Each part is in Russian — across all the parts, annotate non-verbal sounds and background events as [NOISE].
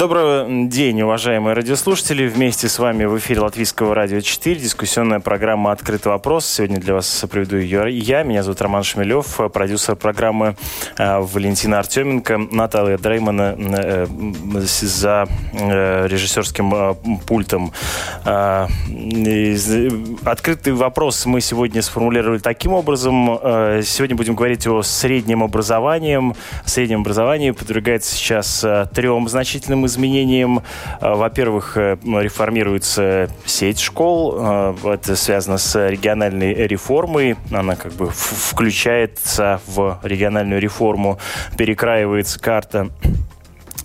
Добрый день, уважаемые радиослушатели. Вместе с вами в эфире Латвийского радио 4, дискуссионная программа «Открытый вопрос». Сегодня для вас проведу ее я. Меня зовут Роман Шмелев, продюсер программы э, Валентина Артеменко, Наталья Дреймана э, за э, режиссерским пультом. Открытый вопрос мы сегодня сформулировали таким образом. Сегодня будем говорить о среднем образовании. Среднем образовании подвергается сейчас трем значительным изменениям. Э, во-первых, э, реформируется сеть школ. Э, это связано с региональной реформой. Она как бы включается в региональную реформу. Перекраивается карта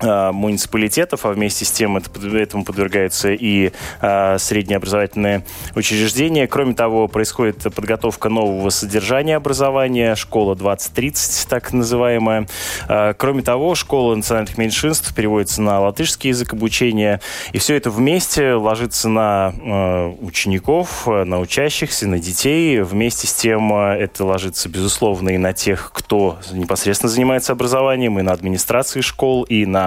муниципалитетов, а вместе с тем это, этому подвергаются и а, средние образовательные учреждения. Кроме того, происходит подготовка нового содержания образования, школа 2030, так называемая. А, кроме того, школа национальных меньшинств переводится на латышский язык обучения, и все это вместе ложится на а, учеников, на учащихся, на детей. Вместе с тем это ложится, безусловно, и на тех, кто непосредственно занимается образованием, и на администрации школ, и на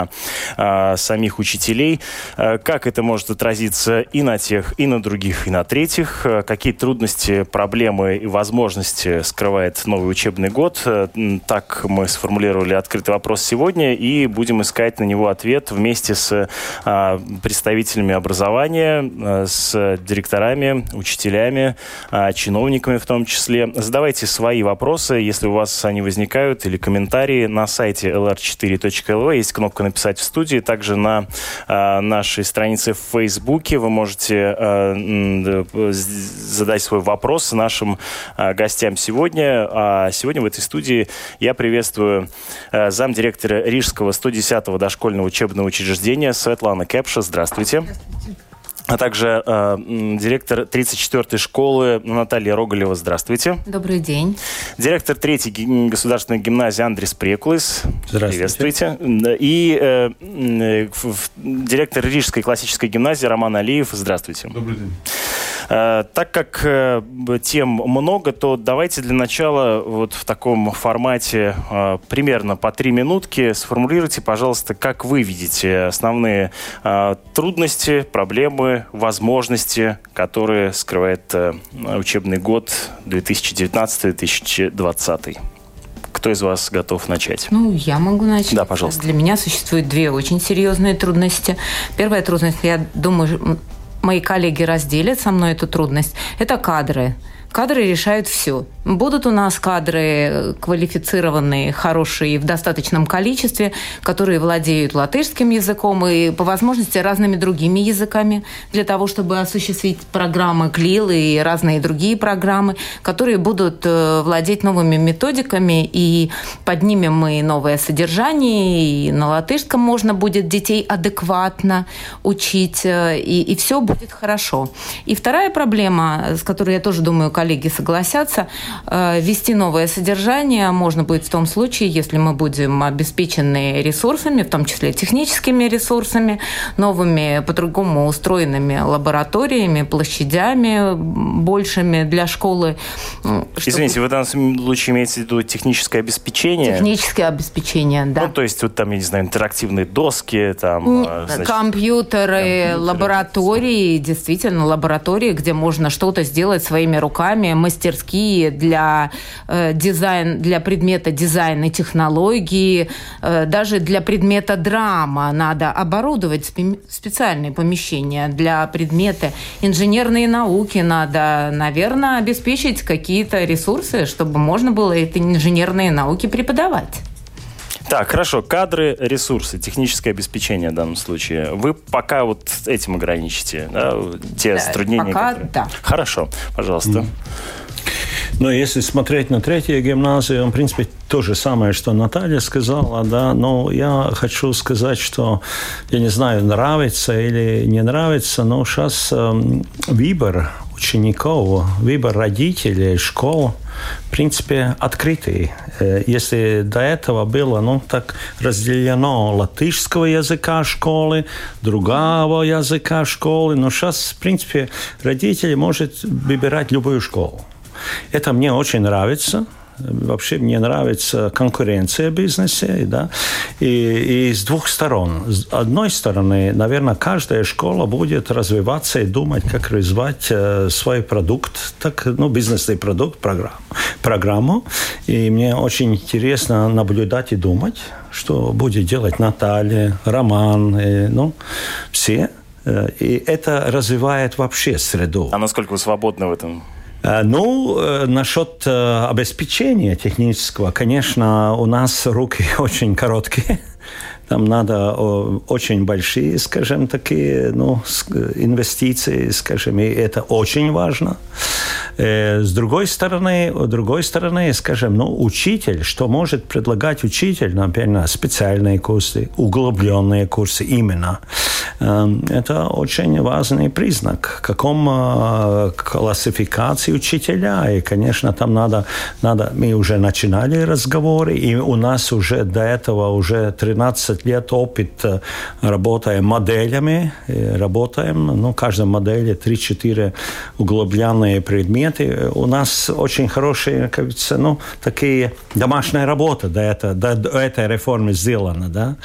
э, самих учителей. Э, как это может отразиться и на тех, и на других, и на третьих? Э, какие трудности, проблемы и возможности скрывает новый учебный год? Э, так мы сформулировали открытый вопрос сегодня и будем искать на него ответ вместе с э, представителями образования, э, с директорами, учителями, э, чиновниками в том числе. Задавайте свои вопросы, если у вас они возникают, или комментарии на сайте lr4.lv. Есть кнопка написать в студии. Также на э, нашей странице в Фейсбуке вы можете э, задать свой вопрос нашим э, гостям сегодня. А сегодня в этой студии я приветствую замдиректора Рижского 110-го дошкольного учебного учреждения Светлана Кепша. Здравствуйте. Здравствуйте а также э, директор 34-й школы Наталья Роголева. Здравствуйте. Добрый день. Директор 3-й государственной гимназии Андрис Прекулис. Здравствуйте. Приветствуйте. И э, э, директор Рижской классической гимназии Роман Алиев. Здравствуйте. Добрый день. Э, так как э, тем много, то давайте для начала вот в таком формате э, примерно по три минутки сформулируйте, пожалуйста, как вы видите основные трудности, проблемы, возможности, которые скрывает учебный год 2019-2020. Кто из вас готов начать? Ну, я могу начать. Да, пожалуйста. Для меня существуют две очень серьезные трудности. Первая трудность, я думаю, мои коллеги разделят со мной эту трудность, это кадры. Кадры решают все. Будут у нас кадры э, квалифицированные, хорошие в достаточном количестве, которые владеют латышским языком и по возможности разными другими языками для того, чтобы осуществить программы КЛИЛ и разные другие программы, которые будут э, владеть новыми методиками и поднимем мы новое содержание, и на латышском можно будет детей адекватно учить, э, и, и все будет хорошо. И вторая проблема, с которой я тоже думаю, коллеги согласятся, э, вести новое содержание можно будет в том случае, если мы будем обеспечены ресурсами, в том числе техническими ресурсами, новыми по-другому устроенными лабораториями, площадями большими для школы. Чтобы... Извините, вы в данном случае имеете в виду техническое обеспечение? Техническое обеспечение, да. Ну, то есть вот там, я не знаю, интерактивные доски, там... Э, значит, компьютеры, компьютеры, лаборатории, действительно, лаборатории, где можно что-то сделать своими руками, руками, мастерские для э, дизайн, для предмета дизайн и технологии, э, даже для предмета драма надо оборудовать специальные помещения для предмета инженерные науки надо, наверное, обеспечить какие-то ресурсы, чтобы можно было эти инженерные науки преподавать. Так, хорошо. Кадры, ресурсы, техническое обеспечение в данном случае. Вы пока вот этим ограничите, да, те да, затруднения? Пока, которые... да. Хорошо, пожалуйста. Mm. Но если смотреть на третью гимназию, в принципе, то же самое, что Наталья сказала, да, но я хочу сказать, что, я не знаю, нравится или не нравится, но сейчас э, выбор учеников, выбор родителей, школ, в принципе, открытый. Э, если до этого было, ну, так разделено латышского языка школы, другого языка школы, но сейчас, в принципе, родители могут выбирать любую школу. Это мне очень нравится. Вообще мне нравится конкуренция в бизнесе, да, и, и с двух сторон. С одной стороны, наверное, каждая школа будет развиваться и думать, как развивать э, свой продукт, так, ну, бизнесный продукт, программу, программу. И мне очень интересно наблюдать и думать, что будет делать Наталья, Роман, и, ну, все. Э, и это развивает вообще среду. А насколько вы свободны в этом? Э, ну, э, насчет э, обеспечения технического, конечно, у нас руки [LAUGHS] очень короткие. Там надо очень большие, скажем, такие ну, инвестиции, скажем, и это очень важно. С другой стороны, с другой стороны, скажем, ну, учитель, что может предлагать учитель, например, специальные курсы, углубленные курсы именно. Эм, это очень важный признак, каком э, классификации учителя. И, конечно, там надо, надо, мы уже начинали разговоры, и у нас уже до этого уже 13 лет опыт э, работаем моделями, работаем, ну, в каждой модели 3-4 углубленные предметы. У нас очень хорошие, как говорится, ну, такие домашняя работа до, этого, до этой реформы сделана, да.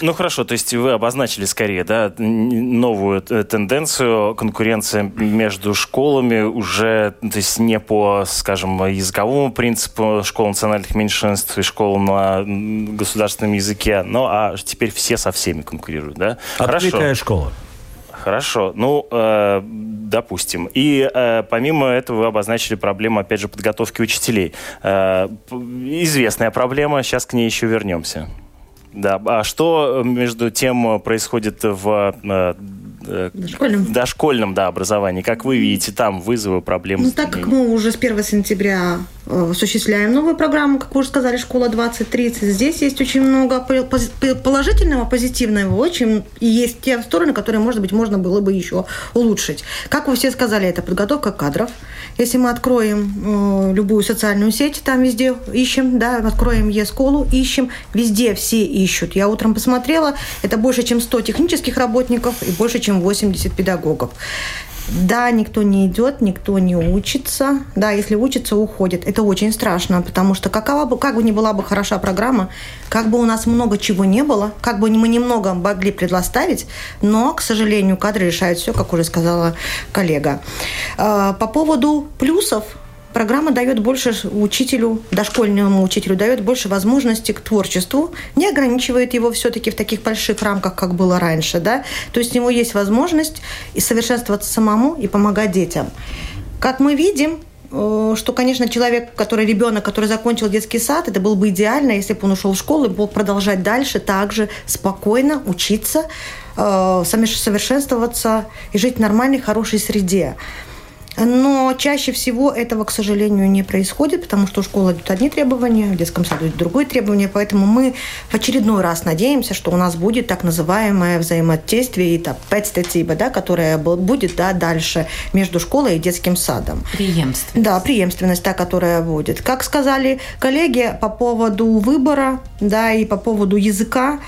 Ну, хорошо, то есть вы обозначили скорее, да, новую тенденцию, конкуренция между школами уже, то есть не по, скажем, языковому принципу школ национальных меньшинств и школ на государственном языке, но а теперь все со всеми конкурируют, да? Открытая Хорошо. школа. Хорошо. Ну, э, допустим. И э, помимо этого вы обозначили проблему, опять же, подготовки учителей. Э, известная проблема, сейчас к ней еще вернемся. Да. А что между тем происходит в э, э, дошкольном. дошкольном да, образовании? Как вы видите там вызовы, проблемы? Ну, так как мы уже с 1 сентября э, осуществляем новую программу, как вы уже сказали, «Школа 2030», здесь есть очень много положительного, позитивного, очень, и есть те стороны, которые, может быть, можно было бы еще улучшить. Как вы все сказали, это подготовка кадров – если мы откроем э, любую социальную сеть, там везде ищем, да, откроем Е-школу, ищем, везде все ищут. Я утром посмотрела, это больше, чем 100 технических работников и больше, чем 80 педагогов. Да, никто не идет, никто не учится. Да, если учится, уходит. Это очень страшно, потому что какова бы, как бы ни была бы хороша программа, как бы у нас много чего не было, как бы мы немного могли предоставить, но, к сожалению, кадры решают все, как уже сказала коллега. А, по поводу плюсов – программа дает больше учителю, дошкольному учителю, дает больше возможностей к творчеству, не ограничивает его все-таки в таких больших рамках, как было раньше. Да? То есть у него есть возможность и совершенствоваться самому и помогать детям. Как мы видим, э, что, конечно, человек, который ребенок, который закончил детский сад, это было бы идеально, если бы он ушел в школу и мог продолжать дальше также спокойно учиться, э, совершенствоваться и жить в нормальной, хорошей среде. Но чаще всего этого, к сожалению, не происходит, потому что у школы идут одни требования, в детском саду идут другие требования, поэтому мы в очередной раз надеемся, что у нас будет так называемое взаимодействие, это пэцтетиба, да, которое будет да, дальше между школой и детским садом. Преемственность. Да, преемственность та, которая будет. Как сказали коллеги по поводу выбора да, и по поводу языка,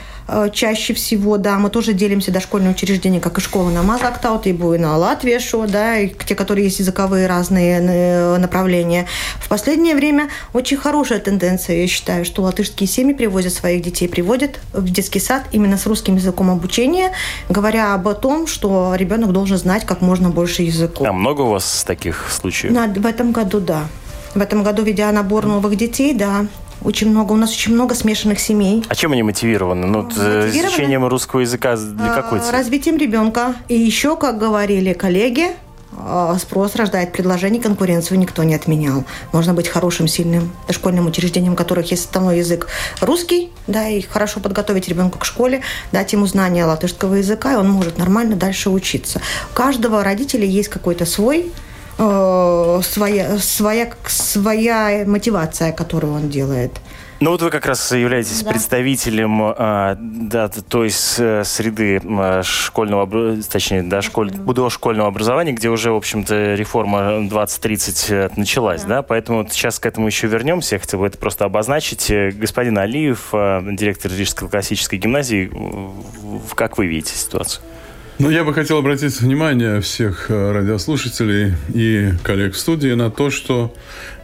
чаще всего, да, мы тоже делимся дошкольные учреждения, как и школа на Мазактаут, и на Латвешу, да, и те, которые есть языковые разные э, направления. В последнее время очень хорошая тенденция, я считаю, что латышские семьи привозят своих детей, приводят в детский сад именно с русским языком обучения, говоря об том, что ребенок должен знать как можно больше языков. А много у вас таких случаев? На, в этом году, да. В этом году, ведя набор новых детей, да, очень много. У нас очень много смешанных семей. А чем они мотивированы? Ну, мотивированы? изучением русского языка для а, какой цели? Развитием ребенка. И еще, как говорили коллеги, а, спрос рождает предложение, конкуренцию никто не отменял. Можно быть хорошим, сильным дошкольным учреждением, у которых есть основной язык русский, да, и хорошо подготовить ребенка к школе, дать ему знания латышского языка, и он может нормально дальше учиться. У каждого родителя есть какой-то свой Э, своя, своя, своя мотивация, которую он делает. Ну вот вы как раз являетесь да. представителем а, да, той среды а, школьного, точнее, да, школь, школьного образования, где уже, в общем-то, реформа 2030 э, началась, да. да, поэтому сейчас к этому еще вернемся. Я хотел бы это просто обозначить. Э, господин Алиев, директор Рижской классической гимназии, как вы видите ситуацию? Ну, я бы хотел обратить внимание всех э, радиослушателей и коллег в студии на то, что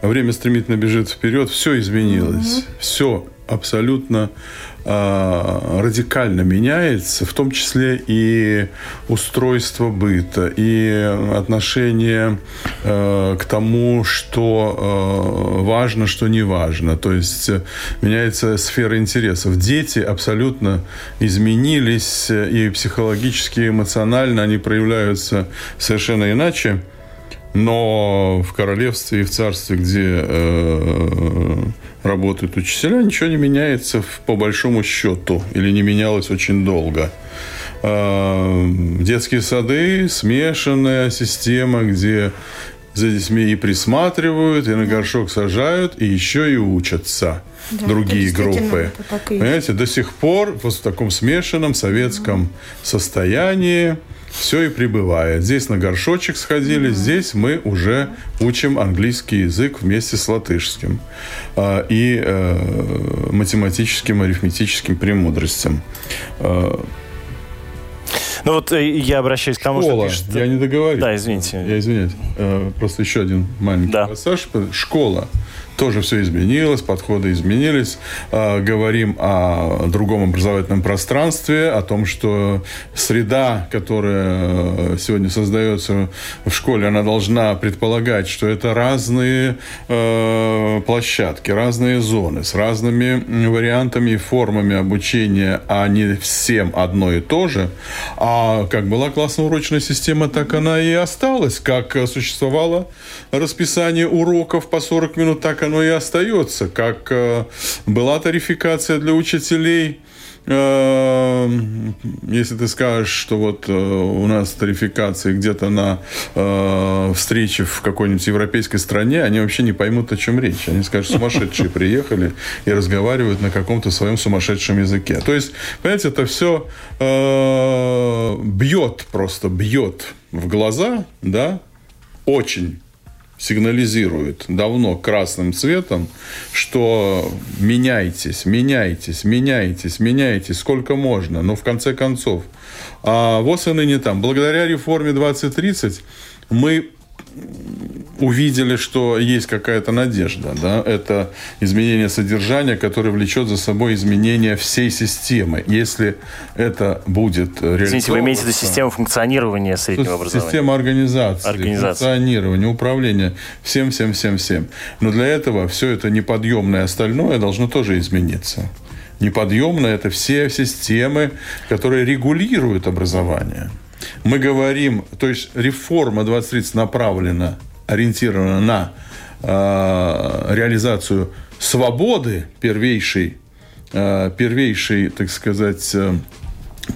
время стремительно бежит вперед, все изменилось, mm-hmm. все абсолютно радикально меняется, в том числе и устройство быта, и отношение э, к тому, что э, важно, что не важно. То есть э, меняется сфера интересов. Дети абсолютно изменились, и психологически, и эмоционально они проявляются совершенно иначе. Но в королевстве и в царстве, где э, работают учителя, ничего не меняется по большому счету или не менялось очень долго. Э, детские сады, смешанная система, где за детьми и присматривают, и на горшок сажают, и еще и учатся да, другие группы. Понимаете, до сих пор вот в таком смешанном советском состоянии все и прибывает. Здесь на горшочек сходили, mm-hmm. здесь мы уже учим английский язык вместе с латышским э, и э, математическим, арифметическим премудростям. Э, ну вот э, я обращаюсь к тому, Школа. что пишет... Я не договорил. Да, извините. Я извиняюсь. Э, просто еще один маленький да. пассаж. Школа тоже все изменилось, подходы изменились. А, говорим о другом образовательном пространстве, о том, что среда, которая сегодня создается в школе, она должна предполагать, что это разные э, площадки, разные зоны с разными вариантами и формами обучения, а не всем одно и то же. А как была классно-урочная система, так она и осталась. Как существовало расписание уроков по 40 минут, так оно и остается. Как э, была тарификация для учителей, э, если ты скажешь, что вот э, у нас тарификация где-то на встрече в какой-нибудь европейской стране, они вообще не поймут, о чем речь. Они скажут, сумасшедшие [LAUGHS] приехали и разговаривают на каком-то своем сумасшедшем языке. То есть, понимаете, это все бьет просто, бьет в глаза, да, очень сигнализирует давно красным цветом, что меняйтесь, меняйтесь, меняйтесь, меняйтесь, сколько можно, но в конце концов. А вот и ныне там. Благодаря реформе 2030 мы увидели, что есть какая-то надежда. Да? Это изменение содержания, которое влечет за собой изменение всей системы. Если это будет Извините, вы имеете в виду систему функционирования среднего образования? Система организации, организации, функционирования, управления, всем, всем, всем, всем. Но для этого все это неподъемное остальное должно тоже измениться. Неподъемно это все системы, которые регулируют образование. Мы говорим, то есть реформа 2030 направлена ориентирована на э, реализацию свободы первейшей, э, первейшей, так сказать, э,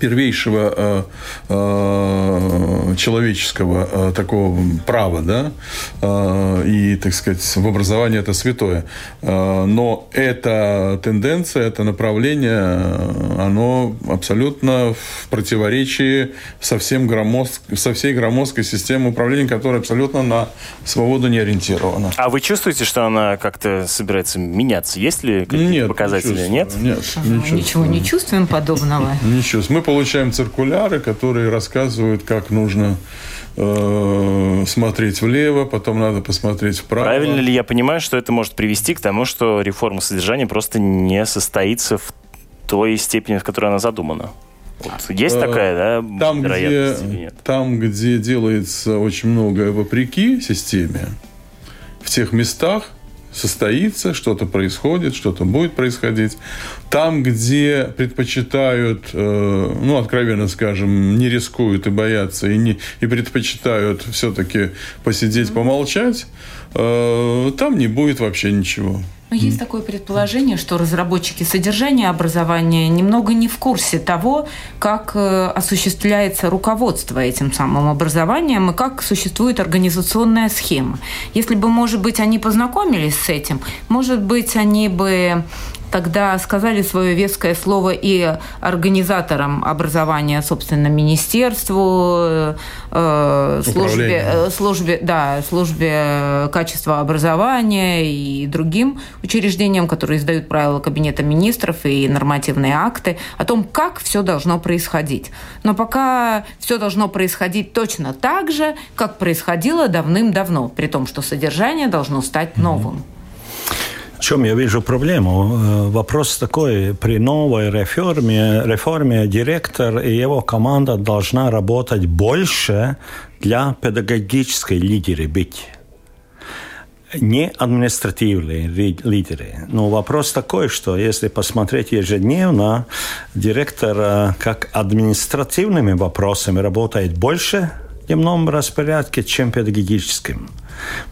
первейшего э, э, человеческого э, такого права, да, э, и, так сказать, в образовании это святое. Э, но эта тенденция, это направление, оно абсолютно в противоречии со, всем громоздк, со всей громоздкой системой управления, которая абсолютно на свободу не ориентирована. А вы чувствуете, что она как-то собирается меняться? Есть ли какие-то показатели? Не Нет? Нет, не чувствую. Ничего не чувствуем подобного? Не чувствуем. Мы получаем циркуляры, которые рассказывают, как нужно э, смотреть влево, потом надо посмотреть вправо. Правильно ли я понимаю, что это может привести к тому, что реформа содержания просто не состоится в той степени, в которой она задумана? Вот есть такая, да, там, вероятность где, нет? Там, где делается очень многое вопреки системе, в тех местах, состоится, что-то происходит, что-то будет происходить. Там, где предпочитают, э, ну, откровенно скажем, не рискуют и боятся, и, не, и предпочитают все-таки посидеть, помолчать, э, там не будет вообще ничего. Но есть такое предположение, что разработчики содержания образования немного не в курсе того, как э, осуществляется руководство этим самым образованием и как существует организационная схема. Если бы, может быть, они познакомились с этим, может быть, они бы тогда сказали свое веское слово и организаторам образования, собственно, министерству, э, службе, э, службе, да, службе качества образования и другим учреждениям, которые издают правила Кабинета министров и нормативные акты о том, как все должно происходить. Но пока все должно происходить точно так же, как происходило давным-давно, при том, что содержание должно стать новым. Чем я вижу проблему? Э, вопрос такой, при новой реформе, реформе директор и его команда должна работать больше для педагогической лидеры быть не административные лидеры. Но вопрос такой, что если посмотреть ежедневно, директор э, как административными вопросами работает больше в дневном распорядке, чем педагогическим.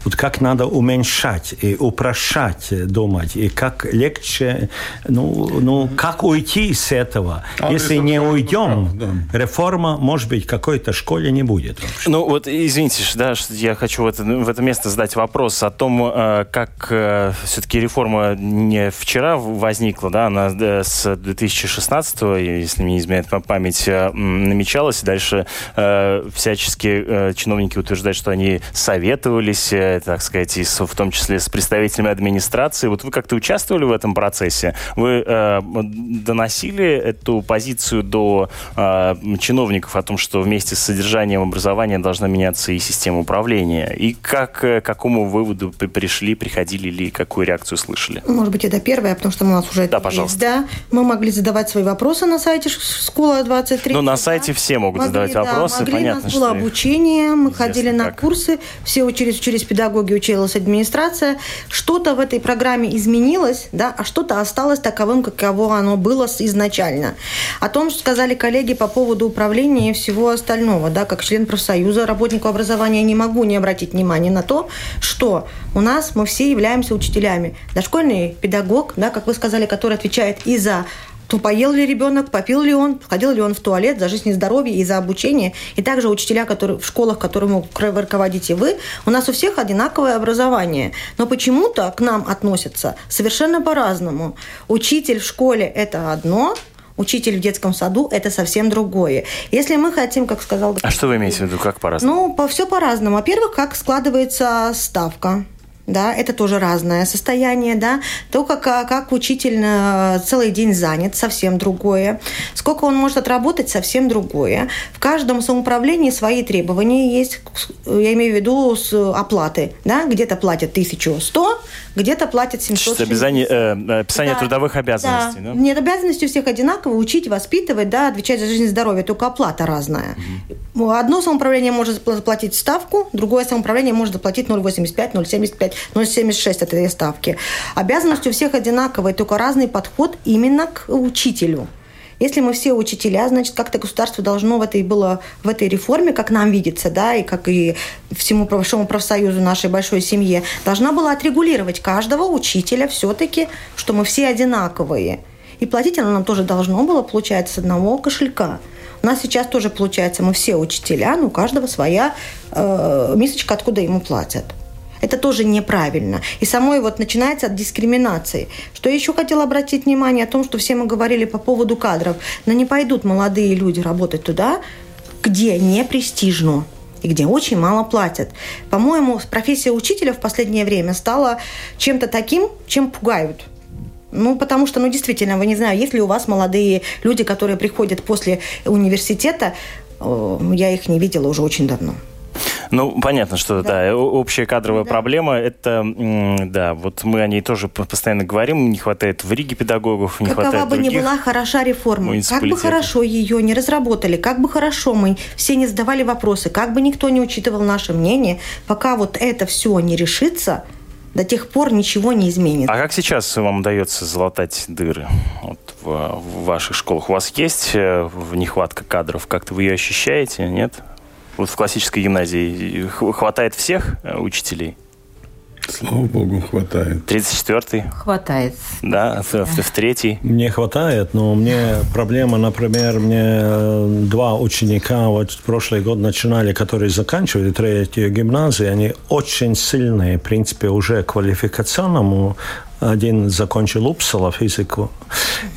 Вот как надо уменьшать и упрощать думать, и как легче, ну, ну как уйти с этого. А Если не уйдем, прав, да. реформа, может быть, какой-то школе не будет. Вообще. Ну вот, извините, да, что я хочу в это, в это место задать вопрос о том, э, как э, все-таки реформа не вчера возникла, да, она э, с 2016, если мне не изменяет память, намечалась, и дальше всячески чиновники утверждают, что они советовали общались, э, так сказать, и в том числе с представителями администрации. Вот вы как-то участвовали в этом процессе? Вы э, доносили эту позицию до э, чиновников о том, что вместе с содержанием образования должна меняться и система управления? И как, э, к какому выводу пришли, приходили или какую реакцию слышали? Может быть, это первое, потому что у нас уже да, пожалуйста. Да, мы могли задавать свои вопросы на сайте школа 23. Ну, на сайте да. все могут могли, задавать да, вопросы. Могли, Понятно, у нас было обучение, мы ходили на как. курсы, все учились учились педагоги, училась администрация. Что-то в этой программе изменилось, да, а что-то осталось таковым, каково оно было изначально. О том, что сказали коллеги по поводу управления и всего остального, да, как член профсоюза, работнику образования не могу не обратить внимание на то, что у нас мы все являемся учителями. Дошкольный педагог, да, как вы сказали, который отвечает и за то поел ли ребенок, попил ли он, ходил ли он в туалет за жизнь и здоровье и за обучение. И также учителя, которые в школах, которым руководите вы, у нас у всех одинаковое образование. Но почему-то к нам относятся совершенно по-разному. Учитель в школе – это одно, учитель в детском саду – это совсем другое. Если мы хотим, как сказал... А что вы имеете в виду, как по-разному? Ну, по, все по-разному. Во-первых, как складывается ставка да, это тоже разное состояние, да, то, как, а, как учитель э, целый день занят, совсем другое, сколько он может отработать, совсем другое. В каждом самоуправлении свои требования есть, я имею в виду с оплаты, да, где-то платят 1100, где-то платят 700. Описание, э, описание да, трудовых обязанностей, да. да? Нет, обязанности у всех одинаковые, учить, воспитывать, да, отвечать за жизнь и здоровье, только оплата разная. Угу. Одно самоуправление может заплатить ставку, другое самоуправление может заплатить 0,85, 0,75, 0,76 от этой ставки. Обязанности у всех одинаковые, только разный подход именно к учителю. Если мы все учителя, значит, как-то государство должно в этой было в этой реформе, как нам видится, да, и как и всему большому профсоюзу нашей большой семье, должна была отрегулировать каждого учителя все-таки, что мы все одинаковые. И платить оно нам тоже должно было, получается, с одного кошелька. У нас сейчас тоже получается, мы все учителя, но у каждого своя э, мисочка, откуда ему платят. Это тоже неправильно. И самой вот начинается от дискриминации. Что еще хотела обратить внимание о том, что все мы говорили по поводу кадров. Но не пойдут молодые люди работать туда, где не престижно и где очень мало платят. По-моему, профессия учителя в последнее время стала чем-то таким, чем пугают. Ну, потому что, ну, действительно, вы не знаю, есть ли у вас молодые люди, которые приходят после университета, я их не видела уже очень давно. Ну, понятно, что да, да общая кадровая да. проблема, это, да, вот мы о ней тоже постоянно говорим, не хватает в Риге педагогов, не Какова хватает бы ни была хороша реформа, как бы хорошо ее не разработали, как бы хорошо мы все не задавали вопросы, как бы никто не учитывал наше мнение, пока вот это все не решится, до тех пор ничего не изменится. А как сейчас вам удается залатать дыры вот в, в ваших школах? У вас есть э, нехватка кадров? Как-то вы ее ощущаете, нет? Вот в классической гимназии хватает всех э, учителей? Слава богу, хватает. 34-й? Хватает. Да, в, в, в третий? Мне хватает, но мне проблема, например, мне э, два ученика вот в прошлый год начинали, которые заканчивали третью гимназию, они очень сильные, в принципе, уже квалификационному один закончил Упсала физику.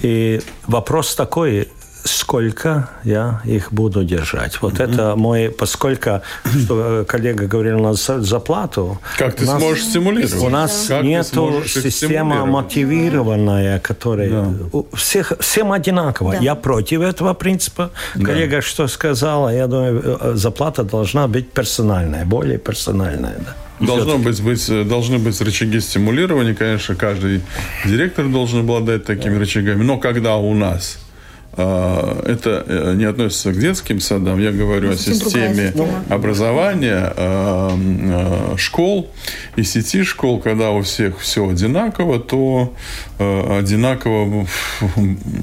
И вопрос такой, сколько я их буду держать. Вот mm-hmm. это мой, поскольку что коллега говорил на зарплату. Как ты нас, сможешь стимулировать? У нас как нет системы мотивированная, которая да. у всех всем одинаково. Да. Я против этого принципа. Да. Коллега что сказала, я думаю, э, зарплата должна быть персональная, более персональная. Да. Должно быть, быть, должны быть рычаги стимулирования, конечно, каждый директор должен обладать такими да. рычагами. Но когда у нас это э, не относится к детским садам, я говорю о системе образования, а, а, школ и сети школ, когда у всех все одинаково, то одинаково [LAUGHS]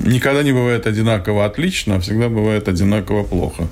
никогда не бывает одинаково отлично, а всегда бывает одинаково плохо.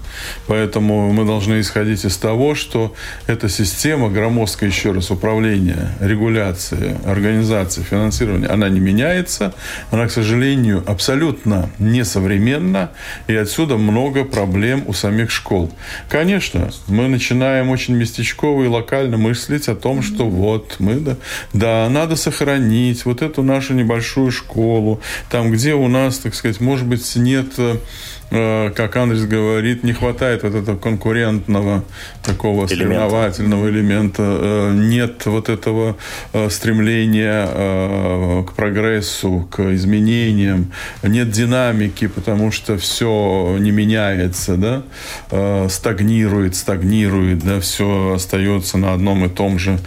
Поэтому мы должны исходить из того, что эта система громоздкая, еще раз, управления, регуляции, организации, финансирования, она не меняется, она, к сожалению, абсолютно несовременна современно, и отсюда много проблем у самих школ. Конечно, мы начинаем очень местечково и локально мыслить о том, что вот мы, да, да, надо сохранить вот эту нашу небольшую школу, там, где у нас, так сказать, может быть, нет Э, как Андрес говорит, не хватает вот этого конкурентного такого элемента. соревновательного элемента, э, нет вот этого э, стремления к прогрессу, к изменениям, нет динамики, потому что все не меняется, да, стагнирует, стагнирует, да, все остается на одном и том же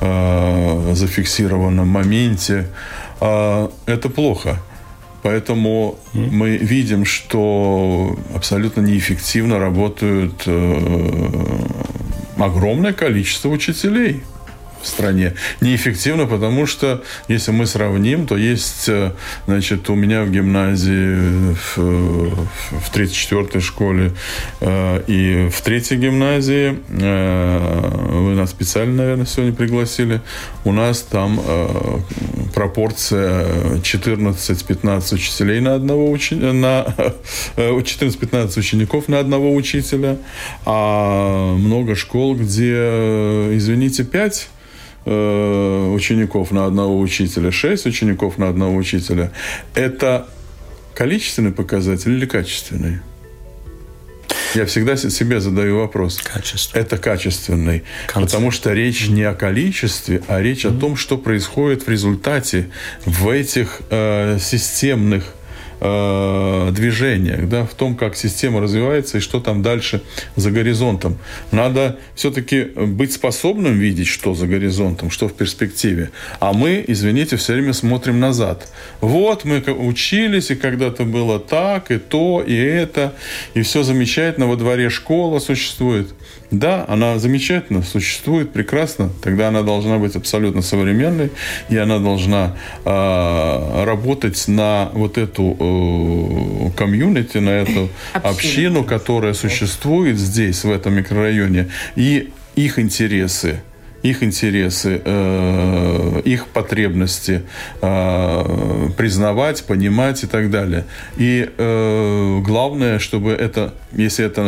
зафиксированном моменте. Это плохо. Поэтому mm. мы видим, что абсолютно неэффективно работают э, огромное количество учителей в стране. Неэффективно, потому что, если мы сравним, то есть, э, значит, у меня в гимназии в, в 34-й школе э, и в третьей гимназии, э, вы нас специально, наверное, сегодня пригласили, у нас там э, пропорция 14-15 учителей на одного ученика, на 14-15 э, учеников на одного учителя, а много школ, где, э, извините, 5 Э, учеников на одного учителя, 6 учеников на одного учителя, это количественный показатель или качественный? Я всегда себе задаю вопрос. Качество. Это качественный. Концепт. Потому что речь не о количестве, а речь mm-hmm. о том, что происходит в результате в этих э, системных э, движениях, да, в том, как система развивается и что там дальше за горизонтом. Надо все-таки быть способным видеть, что за горизонтом, что в перспективе. А мы, извините, все время смотрим назад. Вот мы учились, и когда-то было так, и то, и это, и все замечательно, во дворе школа существует. Да, она замечательно, существует прекрасно. Тогда она должна быть абсолютно современной, и она должна э, работать на вот эту э, комьюнити, на эту общину, которая существует здесь, в этом микрорайоне, и их интересы их интересы, э, их потребности э, признавать, понимать и так далее. И э, главное, чтобы это, если это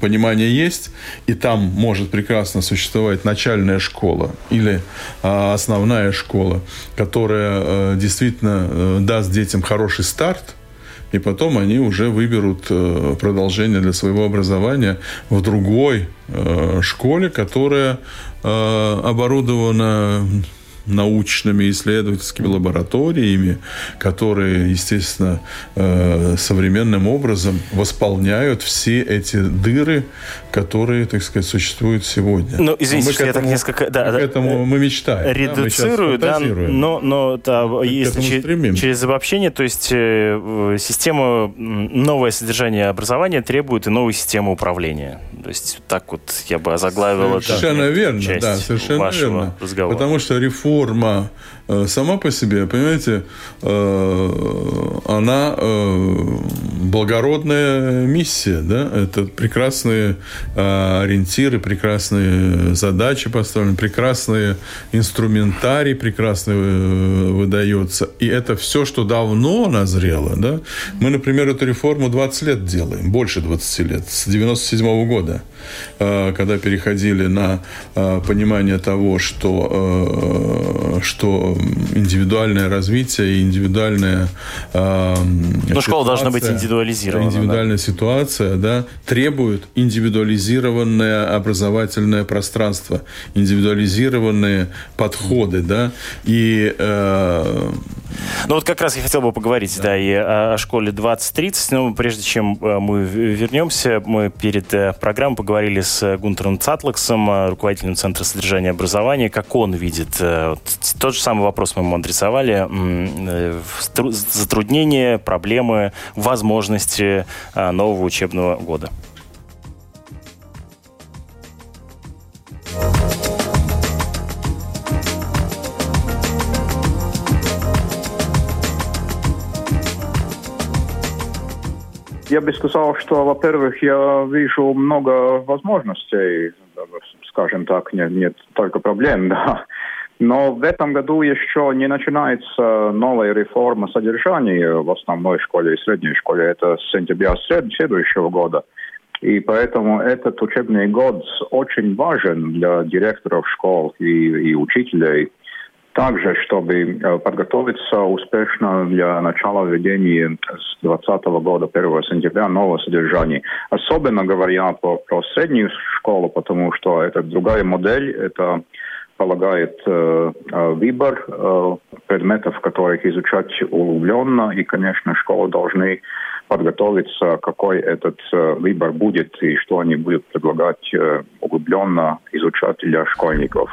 понимание есть, и там может прекрасно существовать начальная школа или основная школа, которая действительно даст детям хороший старт, и потом они уже выберут э, продолжение для своего образования в другой э, школе, которая э, оборудована научными исследовательскими лабораториями, которые, естественно, э, современным образом восполняют все эти дыры, которые, так сказать, существуют сегодня. Ну, извините, мы что я так несколько... Да, к этому мы мечтаем. Редуцирую, да, да но, но да, если через, через обобщение, то есть э, система, новое содержание образования требует и новой системы управления. То есть так вот я бы озаглавил совершенно это верно, да, совершенно верно. Разговора. Потому что реформа сама по себе, понимаете, э, она э, благородная миссия, да, это прекрасные ориентиры, прекрасные задачи поставлены, прекрасные инструментарий прекрасно выдается, и это все, что давно назрело, да. Мы, например, эту реформу 20 лет делаем, больше 20 лет, с 97 -го года, когда переходили на понимание того, что, что индивидуальное развитие и индивидуальная э, Но школа должна быть индивидуализирована. Индивидуальная да. ситуация да, требует индивидуализированное образовательное пространство, индивидуализированные подходы. Да, и э, ну вот как раз я хотел бы поговорить, да, да и о, школе 2030. Но прежде чем э, мы вернемся, мы перед э, программой поговорили с Гунтером Цатлаксом, э, руководителем Центра содержания образования, как он видит. Вот, тот же самый вопрос мы ему адресовали. Затруднения, проблемы, возможности нового учебного года. Я бы сказал, что, во-первых, я вижу много возможностей, скажем так, нет, нет только проблем, [LAUGHS] да. Но в этом году еще не начинается новая реформа содержания в основной школе и средней школе. Это с сентября следующего года. И поэтому этот учебный год очень важен для директоров школ и, и учителей также, чтобы э, подготовиться успешно для начала введения с 2020 года, 1 сентября, нового содержания. Особенно говоря по, про среднюю школу, потому что это другая модель, это полагает э, э, выбор э, предметов, которых изучать углубленно, и, конечно, школы должны подготовиться, какой этот э, выбор будет и что они будут предлагать э, углубленно изучать для школьников.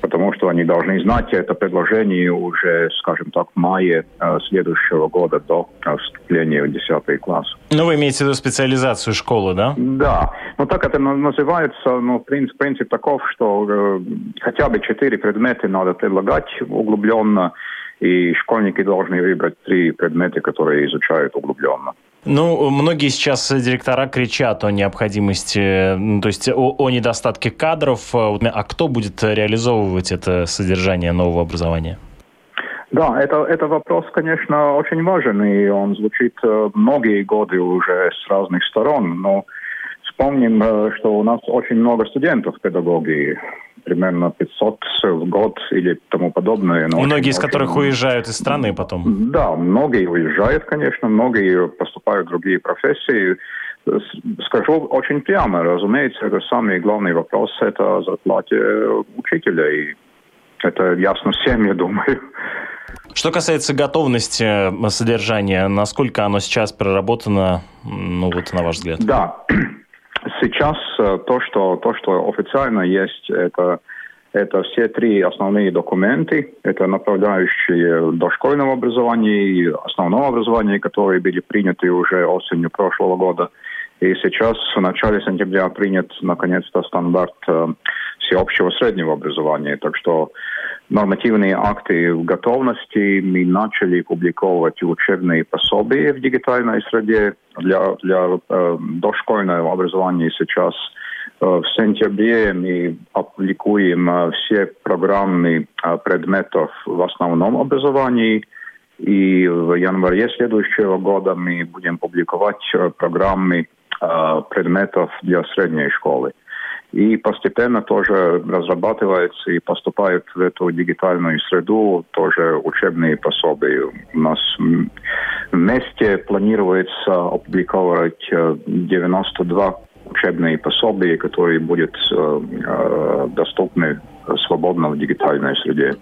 Потому что они должны знать это предложение уже, скажем так, в мае э, следующего года до вступления в 10 класс. Ну, вы имеете в виду специализацию школы, да? Да. Ну, так это называется. Ну, принцип, принцип таков, что э, хотя бы четыре предмета надо предлагать углубленно, и школьники должны выбрать три предмета, которые изучают углубленно. Ну, многие сейчас директора кричат о необходимости, ну, то есть о, о недостатке кадров. А кто будет реализовывать это содержание нового образования? Да, это, это вопрос, конечно, очень важен, и он звучит э, многие годы уже с разных сторон. Но вспомним, э, что у нас очень много студентов педагогии примерно 500 в год или тому подобное. Но многие из которых очень... уезжают из страны потом. Да, многие уезжают, конечно, многие поступают в другие профессии. Скажу очень прямо, разумеется, это самый главный вопрос, это зарплате учителей. Это ясно всем, я думаю. Что касается готовности содержания, насколько оно сейчас проработано, ну вот на ваш взгляд? Да, Сейчас э, то, что, то, что официально есть, это, это все три основные документы. Это направляющие дошкольного образования и основного образования, которые были приняты уже осенью прошлого года. И сейчас в начале сентября принят наконец-то стандарт э, всеобщего среднего образования. Так что нормативные акты в готовности. Мы начали публиковать учебные пособия в дигитальной среде для, для э, дошкольного образования сейчас. В сентябре мы опубликуем все программы предметов в основном образовании. И в январе следующего года мы будем публиковать программы предметов для средней школы и постепенно тоже разрабатывается и поступает в эту дигитальную среду тоже учебные пособия. У нас вместе планируется опубликовать 92 э, учебные пособия, которые будут э, э, доступны свободно в дигитальной среде.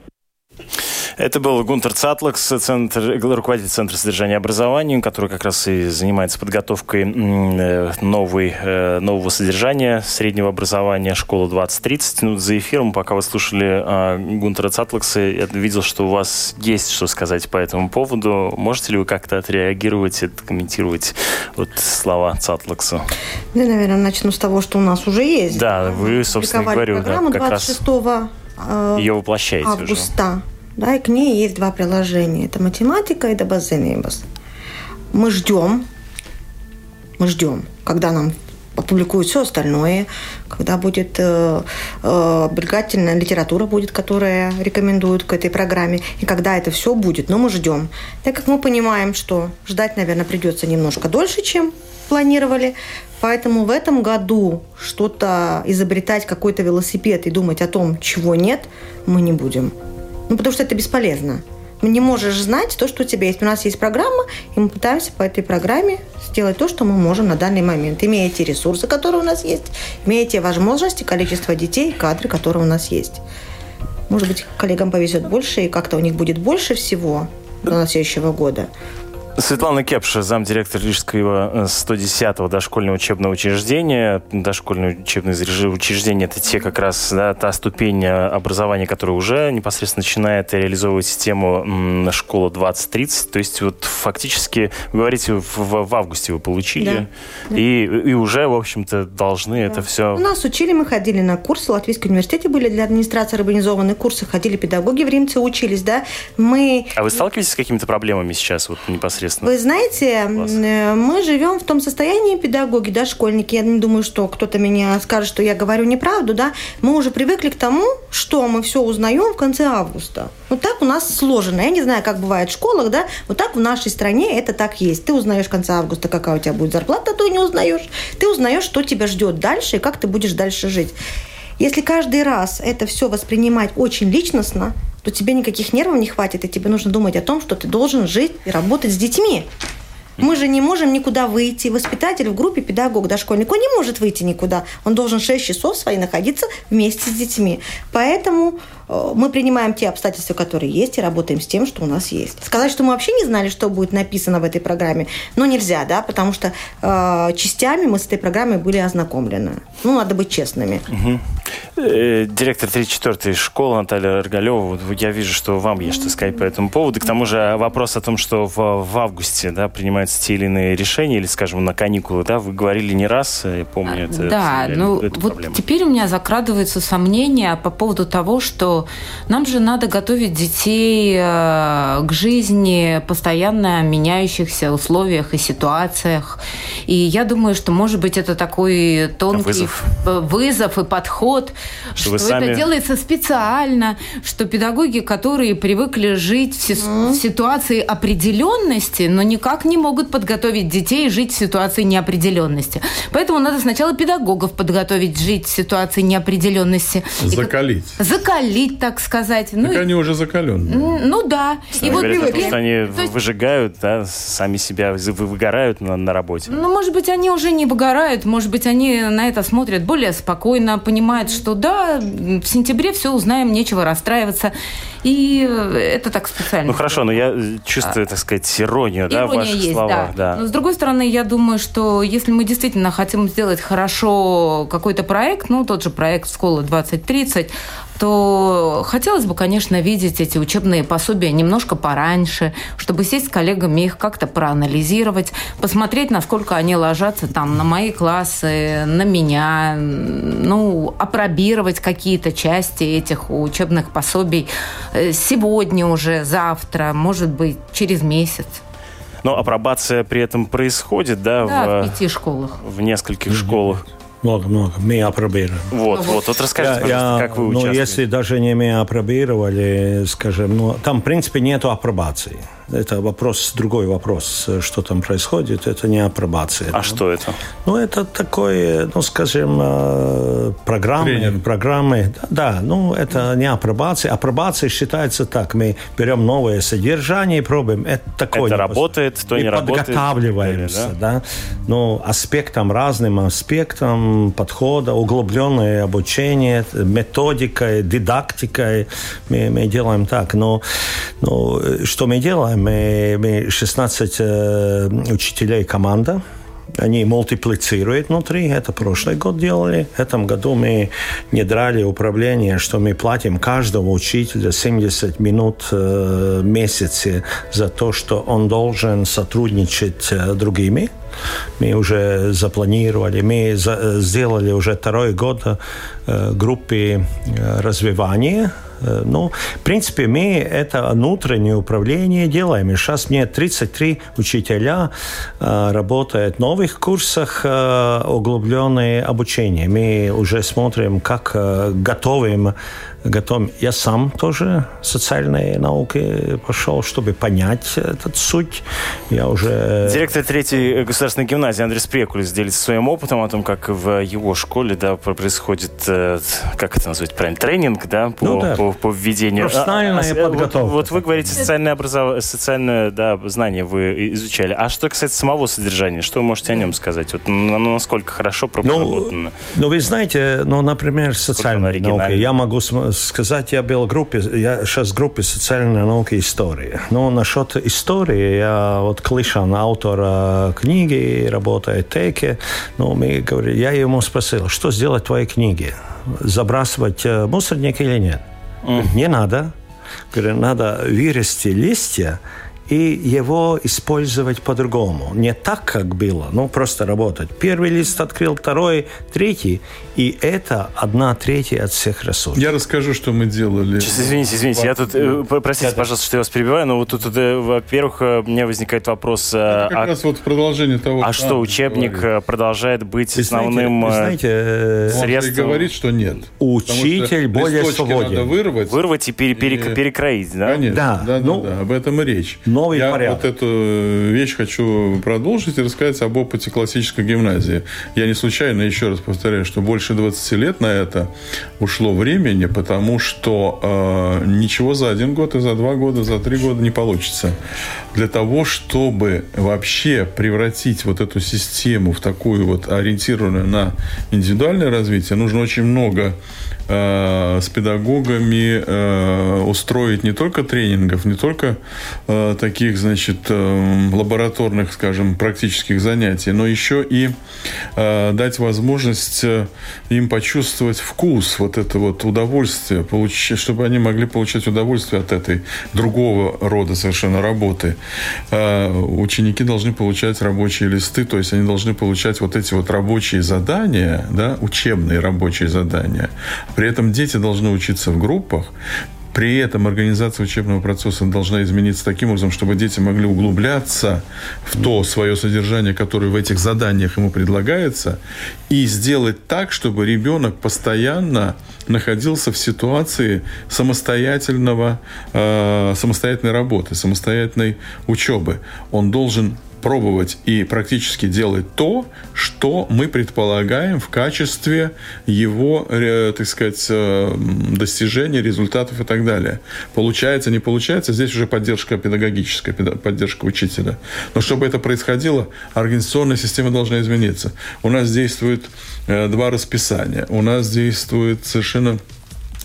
Это был Гунтер Цатлакс, центр, руководитель Центра содержания и образования, который как раз и занимается подготовкой э, новой, э, нового содержания среднего образования школа 2030. Ну, за эфиром, пока вы слушали а, Гунтера Цатлакса, я видел, что у вас есть что сказать по этому поводу. Можете ли вы как-то отреагировать, комментировать вот слова Цатлакса? Я, наверное, начну с того, что у нас уже есть. Да, вы, собственно, говорю, да, как 26 раз ее воплощаете августа. Уже да, и к ней есть два приложения. Это математика и дабазенибас. Мы ждем, мы ждем, когда нам опубликуют все остальное, когда будет э, э, обязательная литература будет, которая рекомендуют к этой программе, и когда это все будет, но мы ждем. Так как мы понимаем, что ждать, наверное, придется немножко дольше, чем планировали, поэтому в этом году что-то изобретать, какой-то велосипед и думать о том, чего нет, мы не будем. Ну, потому что это бесполезно. Не можешь знать то, что у тебя есть. У нас есть программа, и мы пытаемся по этой программе сделать то, что мы можем на данный момент, имея те ресурсы, которые у нас есть, имея те возможности, количество детей, кадры, которые у нас есть. Может быть, коллегам повезет больше, и как-то у них будет больше всего до следующего года. Светлана Кепша, замдиректор Рижского 110-го э, дошкольного учебного учреждения. Дошкольное учебное учреждение – это те как раз да, та ступень э, образования, которая уже непосредственно начинает реализовывать систему школа 2030. То есть вот фактически, вы говорите, в, в августе вы получили, да. И, и уже, в общем-то, должны да. это все... У нас учили, мы ходили на курсы, в Латвийском университете были для администрации организованные курсы, ходили педагоги в Римце, учились, да. Мы... А вы сталкиваетесь с какими-то проблемами сейчас вот непосредственно? Непосредственно? Вы знаете, Класс. Э, мы живем в том состоянии, педагоги, да, школьники, я не думаю, что кто-то меня скажет, что я говорю неправду, да, мы уже привыкли к тому, что мы все узнаем в конце августа. Вот так у нас сложено. Я не знаю, как бывает в школах, да, вот так в нашей стране это так есть. Ты узнаешь в конце августа, какая у тебя будет зарплата, а то не узнаешь. Ты узнаешь, что тебя ждет дальше и как ты будешь дальше жить. Если каждый раз это все воспринимать очень личностно, то тебе никаких нервов не хватит, и тебе нужно думать о том, что ты должен жить и работать с детьми. Мы же не можем никуда выйти. Воспитатель в группе, педагог, дошкольник, он не может выйти никуда. Он должен 6 часов свои находиться вместе с детьми. Поэтому мы принимаем те обстоятельства, которые есть, и работаем с тем, что у нас есть. Сказать, что мы вообще не знали, что будет написано в этой программе, ну, нельзя, да, потому что э, частями мы с этой программой были ознакомлены. Ну, надо быть честными. Угу. Э, директор 34-й школы Наталья Аргалева, я вижу, что вам есть что сказать по этому поводу. К тому же вопрос о том, что в, в августе да, принимаются те или иные решения, или, скажем, на каникулы, да, вы говорили не раз, я помню, это, да, это, ну, вот проблему. теперь у меня закрадывается сомнение по поводу того, что нам же надо готовить детей э, к жизни постоянно меняющихся условиях и ситуациях. И я думаю, что, может быть, это такой тонкий вызов, вызов и подход, что, что это делается специально, что педагоги, которые привыкли жить в, в ситуации определенности, но никак не могут подготовить детей жить в ситуации неопределенности. Поэтому надо сначала педагогов подготовить жить в ситуации неопределенности. Закалить. Закалить закалить, так сказать. Ну, так они уже закаленные. Ну да. и вот говорят, потому что они есть... выжигают, да, сами себя выгорают на, на работе. Ну, может быть, они уже не выгорают, может быть, они на это смотрят более спокойно, понимают, что да, в сентябре все узнаем, нечего расстраиваться. И это так специально. Ну хорошо, но я чувствую, а, так сказать, иронию, да, в ваших есть, словах. Да. да. Но с другой стороны, я думаю, что если мы действительно хотим сделать хорошо какой-то проект, ну тот же проект «Школа 2030», то хотелось бы, конечно, видеть эти учебные пособия немножко пораньше, чтобы сесть с коллегами их как-то проанализировать, посмотреть, насколько они ложатся там на мои классы, на меня, ну, опробировать какие-то части этих учебных пособий э, сегодня уже, завтра, может быть, через месяц. Но апробация при этом происходит, да? Да, в, в пяти школах. В нескольких школах. Много-много. Мы опробировали. Вот, вот, вот, вот расскажите, я, как вы участвовали. Ну, если даже не мы опробировали, скажем, ну, там, в принципе, нету апробации. Это вопрос, другой вопрос, что там происходит. Это не апробация. А да? что это? Ну, это такое, ну, скажем, э, программы. Тренер. Программы. Да, ну, это не апробация. Апробация считается так. Мы берем новое содержание и пробуем. Это такое. Это работает, то не работает. подготавливаемся, да? да? Ну, аспектом, разным аспектом подхода, углубленное обучение, методикой, дидактикой мы, мы делаем так. Но, но что мы делаем? Мы, мы 16 э, учителей команда. Они мультиплицируют внутри. Это прошлый год делали. В этом году мы не драли управление, что мы платим каждому учителю 70 минут э, в месяц за то, что он должен сотрудничать с э, другими. Мы уже запланировали, мы за, сделали уже второй год э, группы э, развивания Э, ну, в принципе, мы это внутреннее управление делаем. И сейчас мне 33 учителя э, работают в новых курсах э, углубленное обучение. Мы уже смотрим, как готовим готовим. Я сам тоже социальные науки пошел, чтобы понять этот суть. Я уже... Директор третьей государственной гимназии Андрей Спрекулис делится своим опытом о том, как в его школе да, происходит, э, как это назвать правильно, тренинг да, по, ну, да. по, по введению. Профессиональная а, а, подготовка. Вот, вот вы говорите, социальное, образов... социальное да, знание вы изучали. А что касается самого содержания, что вы можете о нем сказать? Вот, насколько хорошо ну, проработано? Ну, ну, вы знаете, ну, например, социальная наука. Я могу сказать, я был в группе, я сейчас в группе социальной науки и истории. Но насчет истории, я вот Клишан, автор книги, работает в ТЭКе, ну, мы говорили, я ему спросил, что сделать твоей книге? Забрасывать э, мусорник или нет? Mm. Не надо. Говорю, надо вырасти листья, и его использовать по-другому. Не так, как было, но просто работать. Первый лист открыл, второй, третий, и это одна третья от всех ресурсов. Я расскажу, что мы делали. Сейчас, извините, извините, я тут, э, простите, пожалуйста, что я вас перебиваю, но вот тут, э, во-первых, э, у меня возникает вопрос. Это как а, раз вот в продолжение того, А что, учебник говорит. продолжает быть вы основным знаете, знаете, средством? Он говорит, что нет. Учитель более свободен. надо вырвать. Вырвать и, пере, пере, перекроить, да? Конечно, да, да, ну, да, об этом и речь. Но новый я порядок. вот эту вещь хочу продолжить и рассказать об опыте классической гимназии. Я не случайно, еще раз повторяю, что больше 20 лет на это ушло времени, потому что э, ничего за один год и за два года, за три года не получится. Для того, чтобы вообще превратить вот эту систему в такую вот ориентированную на индивидуальное развитие, нужно очень много Э, с педагогами э, устроить не только тренингов, не только э, таких, значит, лабораторных, скажем, практических занятий, но еще и дать возможность им почувствовать вкус, вот это вот удовольствие, получить, чтобы они могли получать удовольствие от этой другого рода совершенно работы. Ученики должны получать рабочие листы, то есть они должны получать вот эти вот рабочие задания, да, учебные рабочие задания, при этом дети должны учиться в группах, при этом организация учебного процесса должна измениться таким образом, чтобы дети могли углубляться в то свое содержание, которое в этих заданиях ему предлагается, и сделать так, чтобы ребенок постоянно находился в ситуации самостоятельного, э, самостоятельной работы, самостоятельной учебы. Он должен пробовать и практически делать то, что мы предполагаем в качестве его, э, так сказать, э, достижения, результатов и так далее. Получается, не получается, здесь уже поддержка педагогическая, поддержка учителя. Но чтобы это происходило, организационная система должна измениться. У нас действует э, два расписания. У нас действует совершенно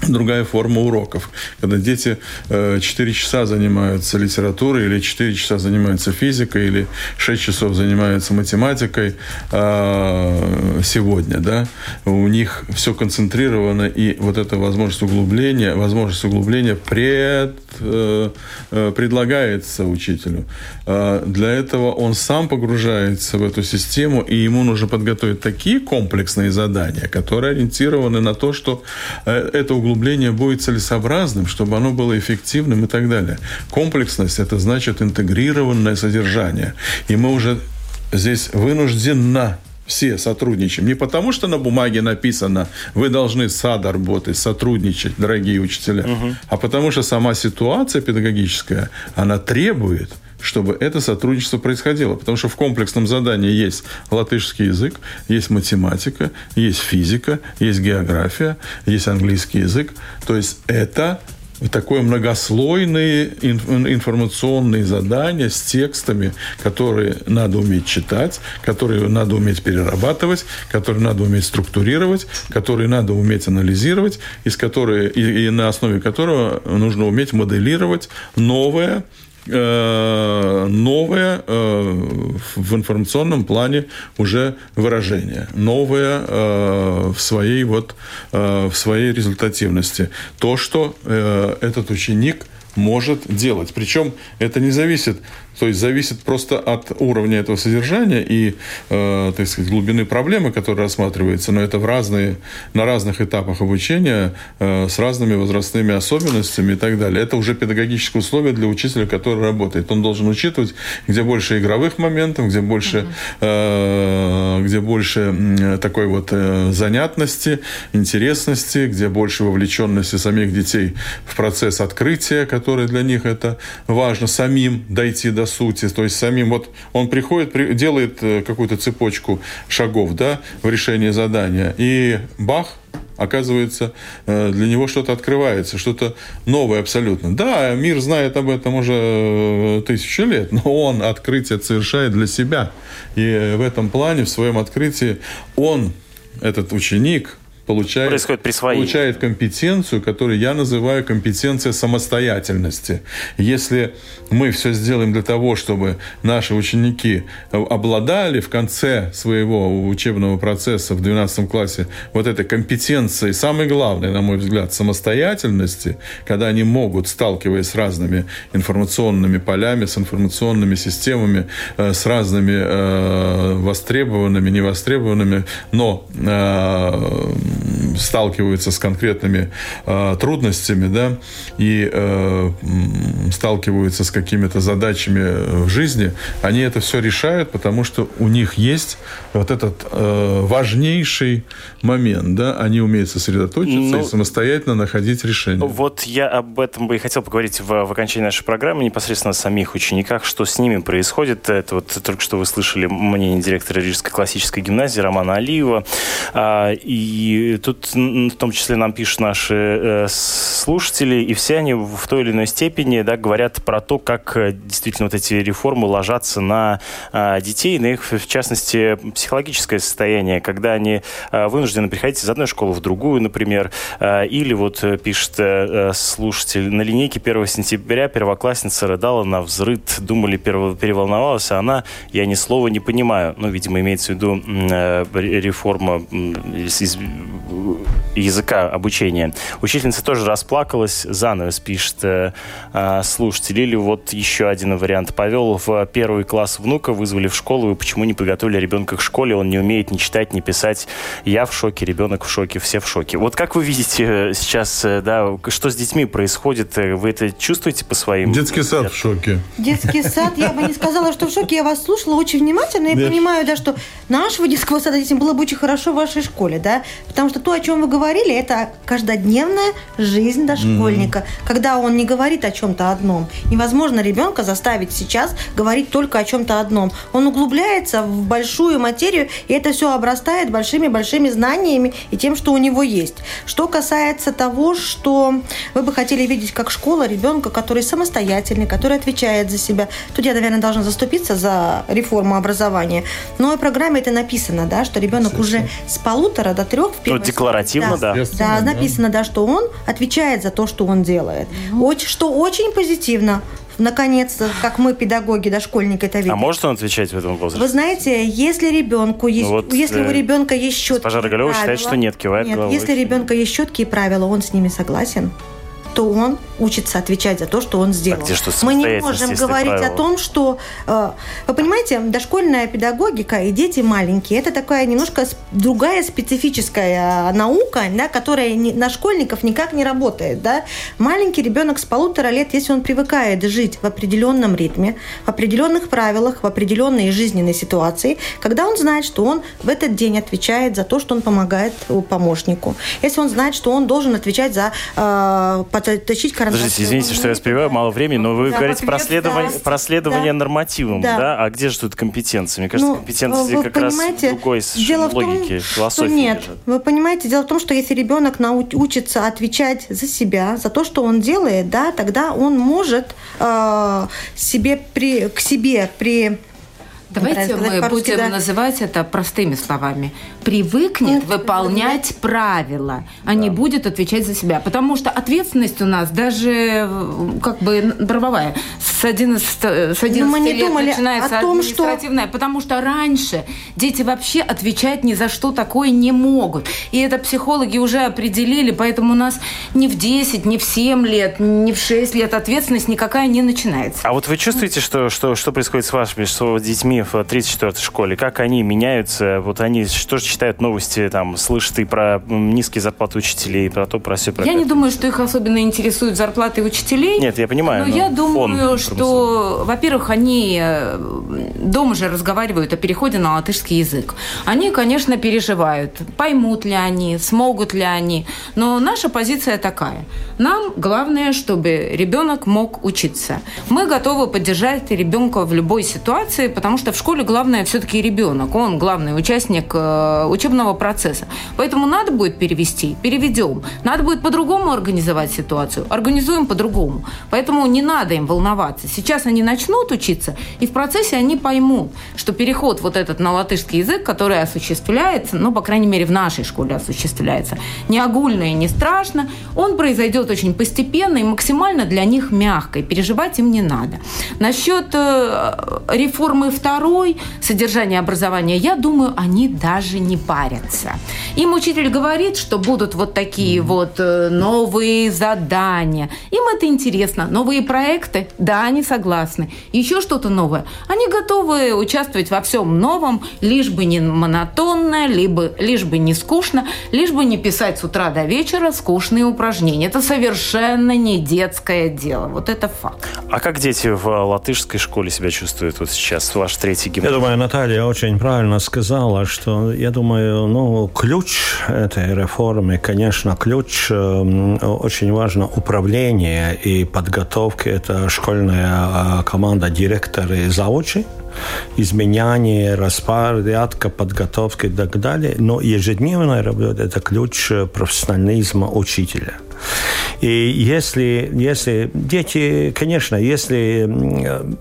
другая форма уроков. Когда дети э, 4 часа занимаются литературой, или 4 часа занимаются физикой, или 6 часов занимаются математикой э, сегодня, да, у них все концентрировано, и вот эта возможность углубления, возможность углубления пред, э, э предлагается учителю. Э, для этого он сам погружается в эту систему, и ему нужно подготовить такие комплексные задания, которые ориентированы на то, что э, это углубление углубление будет целесообразным, чтобы оно было эффективным и так далее. Комплексность – это значит интегрированное содержание. И мы уже здесь вынужденно все сотрудничаем. Не потому, что на бумаге написано, вы должны сад работать, сотрудничать, дорогие учителя, угу. а потому что сама ситуация педагогическая, она требует – чтобы это сотрудничество происходило. Потому что в комплексном задании есть латышский язык, есть математика, есть физика, есть география, есть английский язык. То есть это такое многослойные информационные задания с текстами, которые надо уметь читать, которые надо уметь перерабатывать, которые надо уметь структурировать, которые надо уметь анализировать, из которой, и, и на основе которого нужно уметь моделировать новое новое э, в информационном плане уже выражение, новое э, в своей вот в своей результативности. То, что этот ученик может делать. Причем это не зависит То есть зависит просто от уровня этого содержания и, э, так сказать, глубины проблемы, которая рассматривается, но это в разные, на разных этапах обучения э, с разными возрастными особенностями и так далее. Это уже педагогические условия для учителя, который работает. Он должен учитывать, где больше игровых моментов, где больше, э, где больше такой вот э, занятности, интересности, где больше вовлеченности самих детей в процесс открытия, который для них это важно, самим дойти до сути, то есть самим, вот он приходит, делает э, какую-то цепочку шагов, да, в решении задания, и бах, оказывается, э, для него что-то открывается, что-то новое абсолютно. Да, мир знает об этом уже э, тысячи лет, но он открытие совершает для себя. И в этом плане, в своем открытии, он, этот ученик, получает, Происходит присвоение. получает компетенцию, которую я называю компетенция самостоятельности. Если мы все сделаем для того, чтобы наши ученики обладали в конце своего учебного процесса в 12 классе вот этой компетенцией, самое главное, на мой взгляд, самостоятельности, когда они могут, сталкиваясь с разными информационными полями, с информационными системами, э, с разными э, востребованными, невостребованными, но э, сталкиваются с конкретными э, трудностями, да, и э, сталкиваются с какими-то задачами в жизни, они это все решают, потому что у них есть вот этот э, важнейший момент, да, они умеют сосредоточиться ну, и самостоятельно находить решение. Вот я об этом бы и хотел поговорить в, в окончании нашей программы, непосредственно о самих учениках, что с ними происходит. Это вот только что вы слышали мнение директора Рижской классической гимназии Романа Алиева, а, и тут в том числе нам пишут наши э, слушатели, и все они в той или иной степени да, говорят про то, как э, действительно вот эти реформы ложатся на а, детей, на их, в частности, психологическое состояние, когда они а, вынуждены переходить из одной школы в другую, например, или вот э, пишет слушатель, на линейке 1 сентября первоклассница рыдала на взрыд, думали, переволновалась, а она, я ни слова не понимаю, ну, видимо, имеется в виду реформа из языка обучения. Учительница тоже расплакалась, занавес пишет э, э, слушатель. Или вот еще один вариант. Повел в первый класс внука, вызвали в школу, и почему не подготовили ребенка к школе, он не умеет ни читать, ни писать. Я в шоке, ребенок в шоке, все в шоке. Вот как вы видите э, сейчас, э, да, что с детьми происходит? Вы это чувствуете по своим... Детский сад в шоке. Детский сад, я бы не сказала, что в шоке. Я вас слушала очень внимательно и понимаю, да, что нашего детского сада детям было бы очень хорошо в вашей школе, да, потому что то, о чем вы говорили, это каждодневная жизнь дошкольника, mm-hmm. когда он не говорит о чем-то одном. Невозможно ребенка заставить сейчас говорить только о чем-то одном. Он углубляется в большую материю, и это все обрастает большими-большими знаниями и тем, что у него есть. Что касается того, что вы бы хотели видеть как школа ребенка, который самостоятельный, который отвечает за себя, тут я, наверное, должна заступиться за реформу образования. Но в программе это написано, да, что ребенок уже с полутора до трех в первом декларативно, да. Да, да написано, да, что он отвечает за то, что он делает. Очень, что очень позитивно наконец-то, как мы, педагоги, дошкольники, это видим. А может он отвечать в этом возрасте? Вы знаете, если ребенку есть, ну вот, если у э, ребенка есть четкие Госпожа Рогалева считает, что нет, кивает нет, головой. Если ребенка есть четкие правила, он с ними согласен, то он учится отвечать за то, что он сделал. А где что Мы не можем говорить правила? о том, что... Э, вы понимаете, дошкольная педагогика и дети маленькие, это такая немножко другая специфическая наука, да, которая на школьников никак не работает. Да? Маленький ребенок с полутора лет, если он привыкает жить в определенном ритме, в определенных правилах, в определенной жизненной ситуации, когда он знает, что он в этот день отвечает за то, что он помогает помощнику, если он знает, что он должен отвечать за э, тащить карандаш. Подождите, извините, что я успеваю, мало времени, но вы да, говорите про следование, про следование да. нормативам, да. да? А где же тут компетенции? Мне кажется, ну, компетенции как раз другой дело логике, в том, Что нет, лежат. вы понимаете, дело в том, что если ребенок научится отвечать за себя, за то, что он делает, да, тогда он может э, себе при, к себе при Давайте мы будем да. называть это простыми словами. Привыкнет Нет, выполнять да. правила, а да. не будет отвечать за себя. Потому что ответственность у нас даже как бы правовая с 11, с 11 мы не лет думали начинается о том, административная. Что... Потому что раньше дети вообще отвечать ни за что такое не могут. И это психологи уже определили, поэтому у нас ни в 10, ни в 7 лет, ни в 6 лет ответственность никакая не начинается. А вот вы чувствуете, что, что, что происходит с вашими что, детьми в 34-й школе? Как они меняются? Вот они что же читают новости, там, слышат и про низкие зарплаты учителей, и про то, про все. Про я это. не думаю, что их особенно интересуют зарплаты учителей. Нет, я понимаю. Но, но я думаю, что, во-первых, они э, дома же разговаривают о переходе на латышский язык. Они, конечно, переживают, поймут ли они, смогут ли они. Но наша позиция такая. Нам главное, чтобы ребенок мог учиться. Мы готовы поддержать ребенка в любой ситуации, потому что в школе главное все-таки ребенок. Он главный участник э, учебного процесса. Поэтому надо будет перевести, переведем. Надо будет по-другому организовать ситуацию, организуем по-другому. Поэтому не надо им волноваться. Сейчас они начнут учиться, и в процессе они поймут, что переход вот этот на латышский язык, который осуществляется, ну, по крайней мере, в нашей школе осуществляется, не огульно и не страшно, он произойдет очень постепенно и максимально для них мягко, и переживать им не надо. Насчет э, реформы второй, содержания образования, я думаю, они даже не парятся. Им учитель говорит, что будут вот такие вот э, новые задания. Им это интересно. Новые проекты? Да, они согласны. Еще что-то новое? Они готовы участвовать во всем новом, лишь бы не монотонно, либо, лишь бы не скучно, лишь бы не писать с утра до вечера скучные упражнения. Это совершенно не детское дело. Вот это факт. А как дети в латышской школе себя чувствуют вот сейчас, ваш третий гимназий? Я думаю, Наталья очень правильно сказала, что, я думаю, ну, ключ этой реформы, конечно, ключ э, очень важно управление и подготовка. Это школьная э, команда директоры заучи изменение, распорядка, подготовка и так далее. Но ежедневная работа – это ключ профессионализма учителя. И если, если дети, конечно, если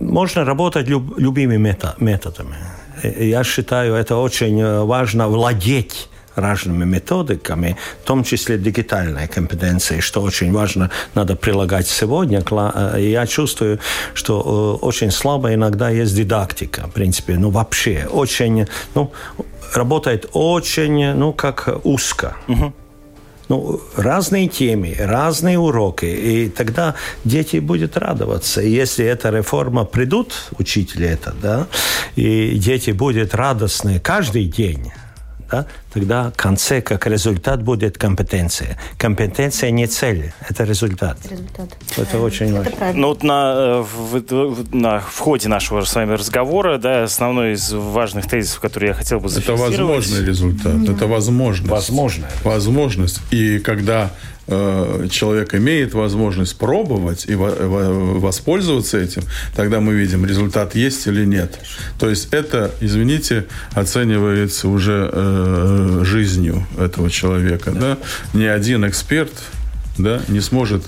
можно работать люб, любыми методами, я считаю, это очень важно владеть разными методиками, в том числе дигитальной компетенции, что очень важно, надо прилагать сегодня. Э, я чувствую, что э, очень слабо иногда есть дидактика, в принципе, ну вообще, очень, ну, работает очень, ну, как узко. Угу ну, разные темы, разные уроки, и тогда дети будут радоваться. И если эта реформа придут, учители это, да, и дети будут радостны каждый день, да, тогда в конце, как результат, будет компетенция. Компетенция не цель, это результат. результат. Это очень важно. Это ну вот на, э, в, на в ходе нашего с вами разговора, да, основной из важных тезисов, который я хотел бы зафиксировать... Это возможный результат, mm-hmm. это возможность. Возможно. Возможность. И когда человек имеет возможность пробовать и воспользоваться этим, тогда мы видим, результат есть или нет. То есть это, извините, оценивается уже э, жизнью этого человека. Да? Ни один эксперт да, не сможет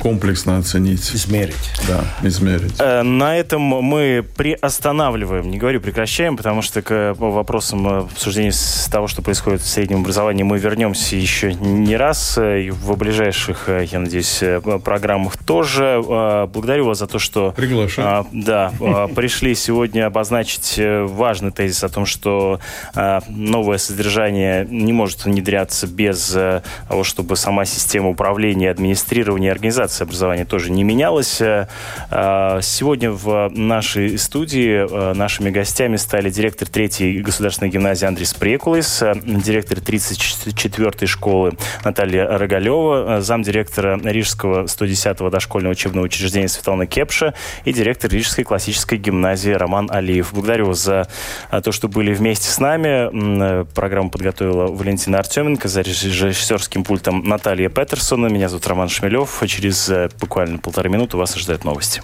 комплексно оценить. Измерить. Да, измерить. Э, на этом мы приостанавливаем, не говорю прекращаем, потому что к вопросам обсуждения того, что происходит в среднем образовании, мы вернемся еще не раз. Э, и в ближайших, э, я надеюсь, программах тоже. Благодарю вас за то, что... Приглашаю. Да, пришли сегодня обозначить важный тезис о том, что новое содержание не может внедряться без того, чтобы сама система управления, администрирования, организации организация образования тоже не менялась. Э, э, сегодня в нашей студии э, нашими гостями стали директор 3 государственной гимназии Андрей Спрекулис, директор 34-й школы Наталья Рогалева, замдиректора Рижского 110-го дошкольного учебного учреждения Светлана Кепша и директор Рижской классической гимназии Роман Алиев. Благодарю вас за то, что были вместе с нами. Программу подготовила Валентина Артеменко, за режиссерским пультом Наталья Петерсона. Меня зовут Роман Шмелев. Через Через э, буквально полторы минуты вас ожидают новости.